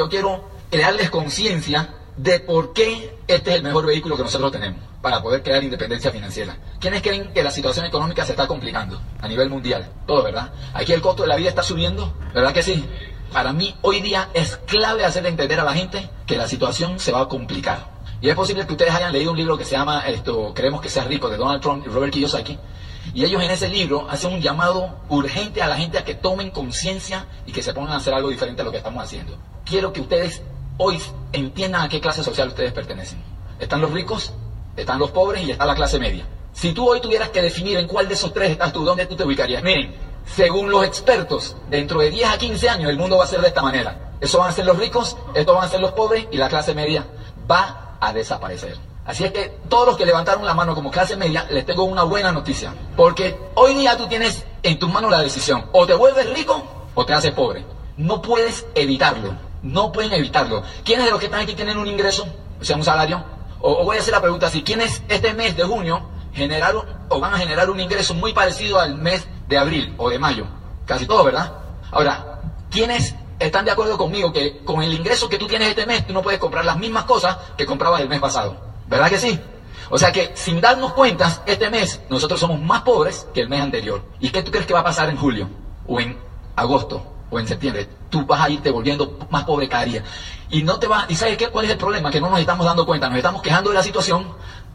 yo quiero crearles conciencia de por qué este es el mejor vehículo que nosotros tenemos para poder crear independencia financiera. ¿Quiénes creen que la situación económica se está complicando a nivel mundial? Todo, ¿verdad? Aquí el costo de la vida está subiendo, ¿verdad que sí? Para mí hoy día es clave hacer entender a la gente que la situación se va a complicar. Y es posible que ustedes hayan leído un libro que se llama esto, Queremos que sea rico, de Donald Trump y Robert Kiyosaki. Y ellos en ese libro hacen un llamado urgente a la gente a que tomen conciencia y que se pongan a hacer algo diferente a lo que estamos haciendo. Quiero que ustedes hoy entiendan a qué clase social ustedes pertenecen. Están los ricos, están los pobres y está la clase media. Si tú hoy tuvieras que definir en cuál de esos tres estás tú, ¿dónde tú te ubicarías? Miren, según los expertos, dentro de 10 a 15 años el mundo va a ser de esta manera. Eso van a ser los ricos, estos van a ser los pobres y la clase media va a desaparecer. Así es que todos los que levantaron la mano como clase media, les tengo una buena noticia. Porque hoy día tú tienes en tus manos la decisión. O te vuelves rico o te haces pobre. No puedes evitarlo. No pueden evitarlo. ¿Quiénes de los que están aquí tienen un ingreso? O sea, un salario. O, voy a hacer la pregunta así. ¿Quiénes este mes de junio generaron o van a generar un ingreso muy parecido al mes de abril o de mayo? Casi todo, ¿verdad? Ahora, ¿quiénes están de acuerdo conmigo que con el ingreso que tú tienes este mes, tú no puedes comprar las mismas cosas que comprabas el mes pasado? ¿Verdad que sí? O sea que sin darnos cuenta, este mes nosotros somos más pobres que el mes anterior. ¿Y qué tú crees que va a pasar en julio? O en agosto, o en septiembre. Tú vas a irte volviendo más pobre cada día. Y no te va, ¿y sabes qué? ¿Cuál es el problema? Que no nos estamos dando cuenta. Nos estamos quejando de la situación,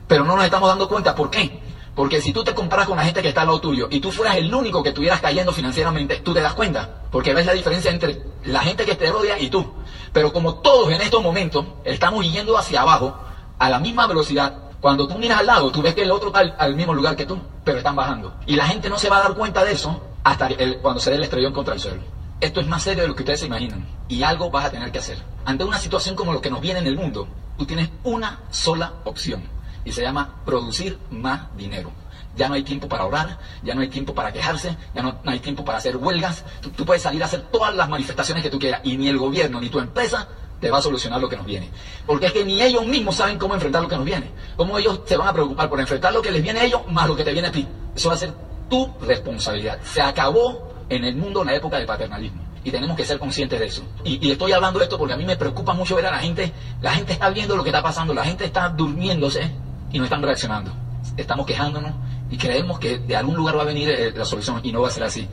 pero no nos estamos dando cuenta. ¿Por qué? Porque si tú te comparas con la gente que está al lado tuyo y tú fueras el único que estuvieras cayendo financieramente, tú te das cuenta. Porque ves la diferencia entre la gente que te rodea y tú. Pero como todos en estos momentos estamos yendo hacia abajo a la misma velocidad, cuando tú miras al lado, tú ves que el otro está al, mismo lugar que tú, pero están bajando. Y la gente no se va a dar cuenta de eso hasta cuando se dé el estrellón contra el suelo. Esto es más serio de lo que ustedes se imaginan. Y algo vas a tener que hacer. Ante una situación como lo que nos viene en el mundo, tú tienes una sola opción. Y se llama producir más dinero. Ya no hay tiempo para orar, ya no hay tiempo para quejarse, ya no, hay tiempo para hacer huelgas. Tú, tú, puedes salir a hacer todas las manifestaciones que tú quieras y ni el gobierno ni tu empresa te va a solucionar lo que nos viene. Porque es que ni ellos mismos saben cómo enfrentar lo que nos viene. Cómo ellos se van a preocupar por enfrentar lo que les viene a ellos más lo que te viene a ti. Eso va a ser tu responsabilidad. Se acabó en el mundo en la época del paternalismo. Y tenemos que ser conscientes de eso. Y, estoy hablando de esto porque a mí me preocupa mucho ver a la gente. La gente está viendo lo que está pasando, la gente está durmiéndose y no están reaccionando. Estamos quejándonos y creemos que de algún lugar va a venir eh, la solución y no va a ser así.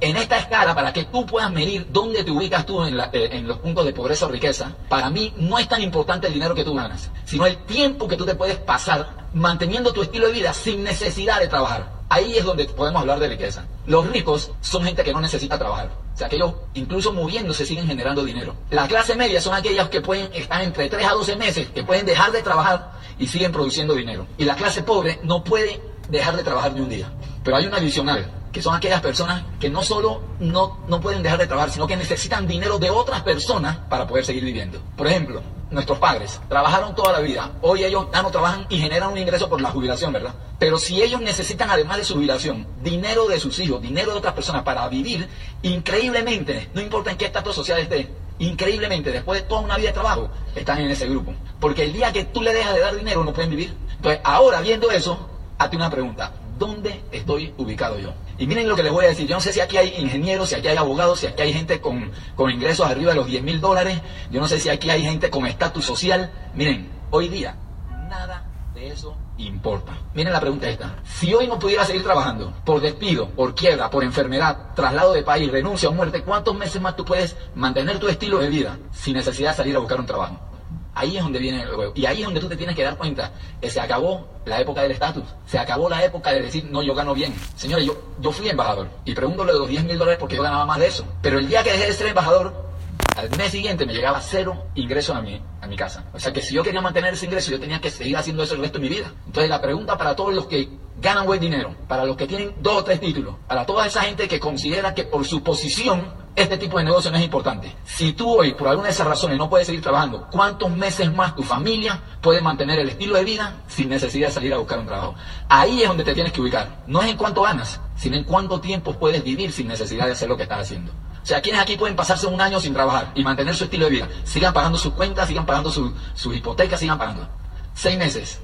En esta escala, para que tú puedas medir dónde te ubicas tú eh, en, los puntos de pobreza o riqueza, para mí no es tan importante el dinero que tú ganas, sino el tiempo que tú te puedes pasar manteniendo tu estilo de vida sin necesidad de trabajar. Ahí es donde podemos hablar de riqueza. Los ricos son gente que no necesita trabajar. O sea, que incluso moviéndose siguen generando dinero. La clase media son aquellos que pueden estar entre 3 a 12 meses, que pueden dejar de trabajar y siguen produciendo dinero. Y la clase pobre no puede dejar de trabajar ni un día. Pero hay una adicional, que son aquellas personas que no solo no, no pueden dejar de trabajar, sino que necesitan dinero de otras personas para poder seguir viviendo. Por ejemplo, nuestros padres trabajaron toda la vida, hoy ellos ya no trabajan y generan un ingreso por la jubilación, ¿verdad? Pero si ellos necesitan, además de su jubilación, dinero de sus hijos, dinero de otras personas para vivir, increíblemente, no importa en qué estatus social esté, increíblemente, después de toda una vida de trabajo, están en ese grupo. Porque el día que tú le dejas de dar dinero, no pueden vivir. Entonces, ahora viendo eso, hazte una pregunta. ¿Dónde estoy ubicado yo? Y miren lo que les voy a decir. Yo no sé si aquí hay ingenieros, si aquí hay abogados, si aquí hay gente con, con ingresos arriba de los 10 mil dólares. Yo no sé si aquí hay gente con estatus social. Miren, hoy día, nada de eso importa. Miren la pregunta esta. Si hoy no pudiera seguir trabajando por despido, por quiebra, por enfermedad, traslado de país, renuncia o muerte, ¿cuántos meses más tú puedes mantener tu estilo de vida sin necesidad de salir a buscar un trabajo? Ahí es donde viene el juego. Y ahí es donde tú te tienes que dar cuenta que se acabó la época del estatus. Se acabó la época de decir, no, yo gano bien. Señores, yo, yo fui embajador. Y pregunto de los 10 mil dólares porque yo ganaba más de eso. Pero el día que dejé de ser embajador, al mes siguiente me llegaba cero ingresos a mi, a mi casa. O sea que si yo quería mantener ese ingreso, yo tenía que seguir haciendo eso el resto de mi vida. Entonces la pregunta para todos los que ganan buen dinero, para los que tienen dos o tres títulos, para toda esa gente que considera que por su posición este tipo de negocio no es importante. Si tú hoy, por alguna de esas razones, no puedes seguir trabajando, ¿cuántos meses más tu familia puede mantener el estilo de vida sin necesidad de salir a buscar un trabajo? Ahí es donde te tienes que ubicar. No es en cuánto ganas, sino en cuánto tiempo puedes vivir sin necesidad de hacer lo que estás haciendo. O sea, quienes aquí pueden pasarse un año sin trabajar y mantener su estilo de vida? Sigan pagando sus cuentas, sigan pagando sus su hipotecas, sigan pagando. Seis meses,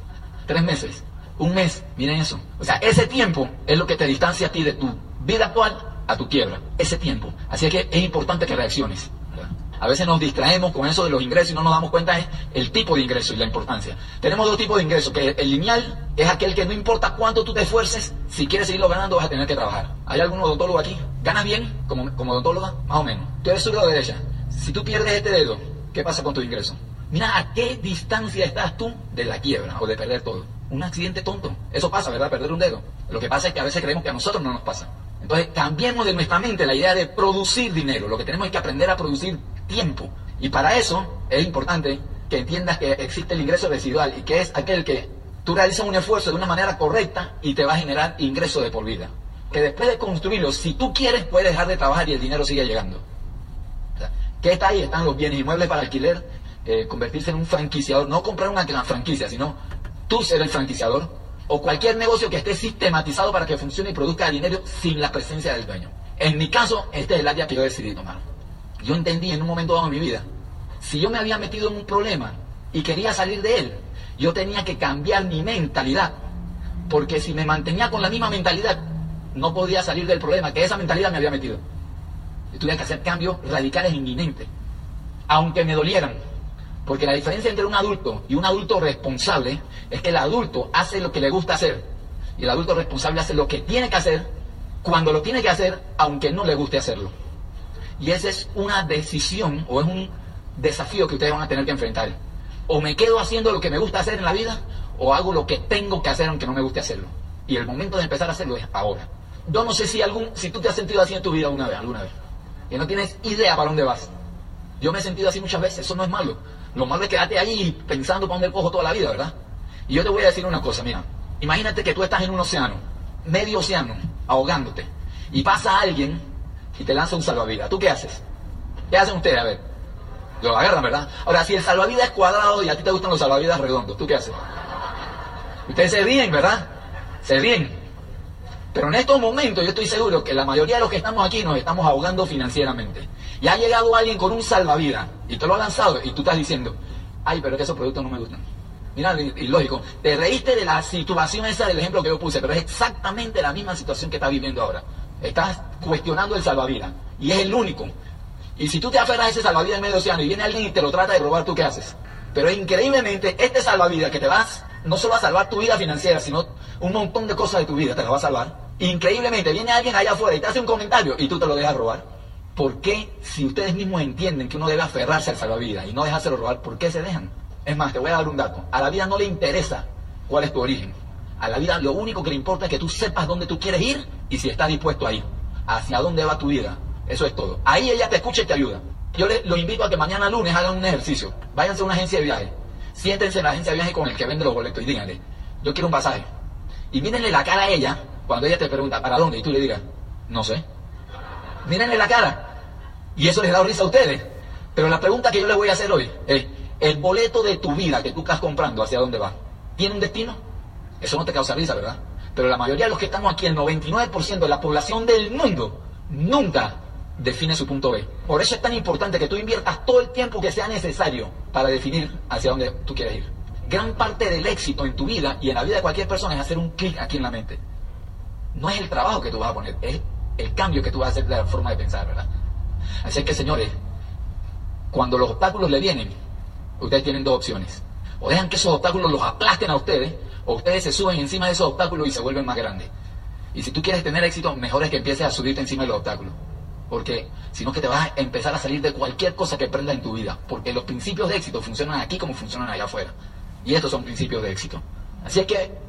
tres meses, un mes, miren eso. O sea, ese tiempo es lo que te distancia a ti de tu vida actual a tu quiebra, ese tiempo. Así que es importante que reacciones. A veces nos distraemos con eso de los ingresos y no nos damos cuenta es el tipo de ingreso y la importancia. Tenemos dos tipos de ingresos, que el lineal es aquel que no importa cuánto tú te esfuerces, si quieres seguirlo ganando vas a tener que trabajar. ¿Hay algún odontólogo aquí? ¿Ganas bien como, como odontóloga? Más o menos. Tú eres zurdo o derecha. Si tú pierdes este dedo, ¿qué pasa con tu ingreso? Mira a qué distancia estás tú de la quiebra o de perder todo. Un accidente tonto. Eso pasa, ¿verdad? Perder un dedo. Lo que pasa es que a veces creemos que a nosotros no nos pasa. Entonces, cambiemos de nuestra mente la idea de producir dinero. Lo que tenemos es que aprender a producir tiempo. Y para eso es importante que entiendas que existe el ingreso residual y que es aquel que tú realizas un esfuerzo de una manera correcta y te va a generar ingreso de por vida. Que después de construirlo, si tú quieres, puedes dejar de trabajar y el dinero sigue llegando. ¿Qué está ahí? Están los bienes inmuebles para alquiler, eh, convertirse en un franquiciador, no comprar una franquicia, sino tú ser el franquiciador, o cualquier negocio que esté sistematizado para que funcione y produzca dinero sin la presencia del dueño. En mi caso, este es el área que yo decidí tomar. Yo entendí en un momento dado de mi vida, si yo me había metido en un problema y quería salir de él, yo tenía que cambiar mi mentalidad, porque si me mantenía con la misma mentalidad, no podía salir del problema que esa mentalidad me había metido. Y tuve que hacer cambios radicales e inminentes, aunque me dolieran. Porque la diferencia entre un adulto y un adulto responsable es que el adulto hace lo que le gusta hacer y el adulto responsable hace lo que tiene que hacer cuando lo tiene que hacer, aunque no le guste hacerlo. Y esa es una decisión o es un desafío que ustedes van a tener que enfrentar. O me quedo haciendo lo que me gusta hacer en la vida o hago lo que tengo que hacer aunque no me guste hacerlo. Y el momento de empezar a hacerlo es ahora. Yo no sé si algún, si tú te has sentido así en tu vida alguna vez, alguna vez. Que no tienes idea para dónde vas. Yo me he sentido así muchas veces, eso no es malo. Lo malo es quedarte ahí pensando para dónde cojo toda la vida, ¿verdad? Y yo te voy a decir una cosa, mira. Imagínate que tú estás en un océano, medio océano, ahogándote. Y pasa alguien y te lanza un salvavidas. ¿Tú qué haces? ¿Qué hacen ustedes? A ver. Lo agarran, ¿verdad? Ahora, si el salvavidas es cuadrado y a ti te gustan los salvavidas redondos, ¿tú qué haces? Ustedes se ríen, ¿verdad? Se ríen. Pero en estos momentos yo estoy seguro que la mayoría de los que estamos aquí nos estamos ahogando financieramente. Y ha llegado alguien con un salvavidas y te lo ha lanzado y tú estás diciendo, ay, pero que esos productos no me gustan. Mira, lógico, te reíste de la situación esa del ejemplo que yo puse, pero es exactamente la misma situación que estás viviendo ahora. Estás cuestionando el salvavidas y es el único. Y si tú te aferras a ese salvavidas en medio océano y viene alguien y te lo trata de robar, ¿tú qué haces? Pero increíblemente, este salvavidas que te vas, no solo a salvar tu vida financiera, sino un montón de cosas de tu vida, te la va a salvar. Increíblemente, viene alguien allá afuera y te hace un comentario y tú te lo dejas robar. ¿Por qué, si ustedes mismos entienden que uno debe aferrarse al salvavidas y no dejárselo robar, por qué se dejan? Es más, te voy a dar un dato. A la vida no le interesa cuál es tu origen. A la vida lo único que le importa es que tú sepas dónde tú quieres ir y si estás dispuesto a ir. Hacia dónde va tu vida. Eso es todo. Ahí ella te escucha y te ayuda. Yo les lo invito a que mañana lunes hagan un ejercicio. Váyanse a una agencia de viaje. Siéntense en la agencia de viaje con el que vende los boletos y díganle, yo quiero un pasaje. Y mírenle la cara a ella cuando ella te pregunta, ¿para dónde? Y tú le digas, no sé. Mírenle la cara. Y eso les da risa a ustedes. Pero la pregunta que yo les voy a hacer hoy es, el boleto de tu vida que tú estás comprando, ¿hacia dónde va? ¿Tiene un destino? Eso no te causa risa, ¿verdad? Pero la mayoría de los que estamos aquí, el 99% de la población del mundo, nunca define su punto B. Por eso es tan importante que tú inviertas todo el tiempo que sea necesario para definir hacia dónde tú quieres ir. Gran parte del éxito en tu vida y en la vida de cualquier persona es hacer un clic aquí en la mente. No es el trabajo que tú vas a poner, es el cambio que tú vas a hacer de la forma de pensar, ¿verdad? Así que, señores, cuando los obstáculos le vienen, ustedes tienen dos opciones. O dejan que esos obstáculos los aplasten a ustedes, o ustedes se suben encima de esos obstáculos y se vuelven más grandes. Y si tú quieres tener éxito, mejor es que empieces a subirte encima de los obstáculos. Porque si no que te vas a empezar a salir de cualquier cosa que prendas en tu vida. Porque los principios de éxito funcionan aquí como funcionan allá afuera. Y estos son principios de éxito. Así es que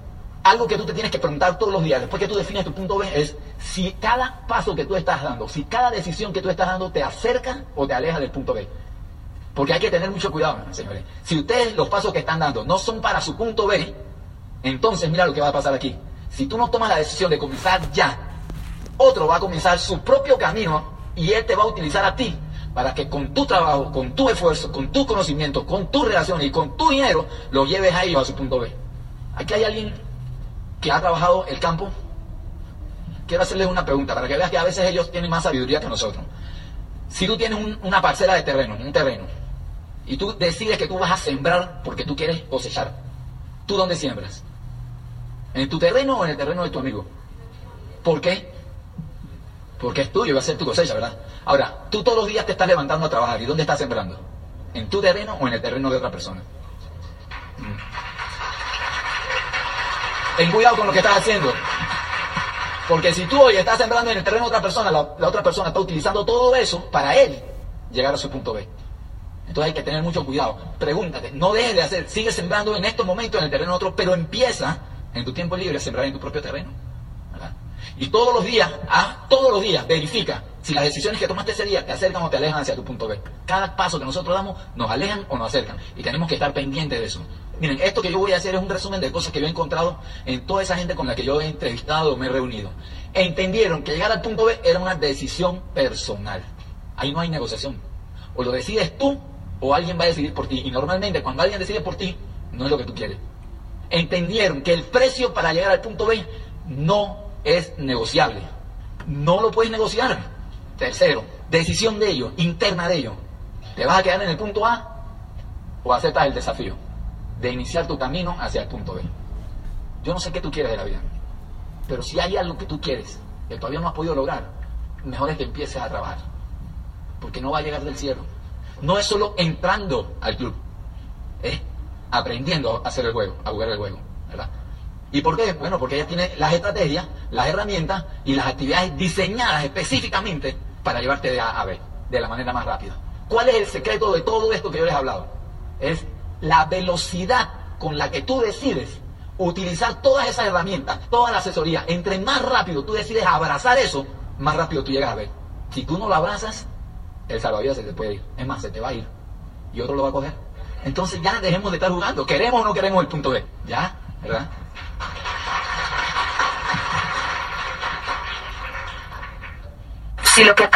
algo que tú te tienes que preguntar todos los días, después que tú defines tu punto B, es si cada paso que tú estás dando, si cada decisión que tú estás dando te acerca o te aleja del punto B. Porque hay que tener mucho cuidado, señores. Si ustedes los pasos que están dando no son para su punto B, entonces mira lo que va a pasar aquí. Si tú no tomas la decisión de comenzar ya, otro va a comenzar su propio camino y él te va a utilizar a ti para que con tu trabajo, con tu esfuerzo, con tu conocimiento, con tu relación y con tu dinero, lo lleves a ellos a su punto B. Aquí hay alguien que ha trabajado el campo. Quiero hacerles una pregunta para que veas que a veces ellos tienen más sabiduría que nosotros. Si tú tienes una parcela de terreno, un terreno, y tú decides que tú vas a sembrar porque tú quieres cosechar, ¿tú dónde siembras? ¿En tu terreno o en el terreno de tu amigo? ¿Por qué? Porque es tuyo, va a ser tu cosecha, ¿verdad? Ahora, tú todos los días te estás levantando a trabajar. ¿Y dónde estás sembrando? ¿En tu terreno o en el terreno de otra persona? Ten cuidado con lo que estás haciendo. Porque si tú hoy estás sembrando en el terreno de otra persona, la, otra persona está utilizando todo eso para él llegar a su punto B. Entonces hay que tener mucho cuidado. Pregúntate, no dejes de hacer, sigue sembrando en estos momentos en el terreno de otro, pero empieza en tu tiempo libre a sembrar en tu propio terreno. Y todos los días, ah, todos los días, verifica si las decisiones que tomaste ese día te acercan o te alejan hacia tu punto B. Cada paso que nosotros damos nos alejan o nos acercan. Y tenemos que estar pendientes de eso. Miren, esto que yo voy a hacer es un resumen de cosas que yo he encontrado en toda esa gente con la que yo he entrevistado me he reunido. Entendieron que llegar al punto B era una decisión personal. Ahí no hay negociación. O lo decides tú o alguien va a decidir por ti. Y normalmente cuando alguien decide por ti, no es lo que tú quieres. Entendieron que el precio para llegar al punto B no es negociable. No lo puedes negociar. Tercero, decisión de ellos, interna de ellos. ¿Te vas a quedar en el punto A o aceptas el desafío de iniciar tu camino hacia el punto B? Yo no sé qué tú quieres de la vida, pero si hay algo que tú quieres que todavía no has podido lograr, mejor es que empieces a trabajar, porque no va a llegar del cielo. No es solo entrando al club, es aprendiendo a hacer el juego, a jugar el juego, ¿verdad? ¿Y por qué? Bueno, porque ella tiene las estrategias, las herramientas y las actividades diseñadas específicamente para llevarte de A a B, de la manera más rápida. ¿Cuál es el secreto de todo esto que yo les he hablado? Es la velocidad con la que tú decides utilizar todas esas herramientas, toda la asesoría. Entre más rápido tú decides abrazar eso, más rápido tú llegas a ver. Si tú no lo abrazas, el salvavidas se te puede ir. Es más, se te va a ir. Y otro lo va a coger. Entonces ya dejemos de estar jugando. ¿Queremos o no queremos el punto B? ¿Ya? ¿Verdad? Si lo que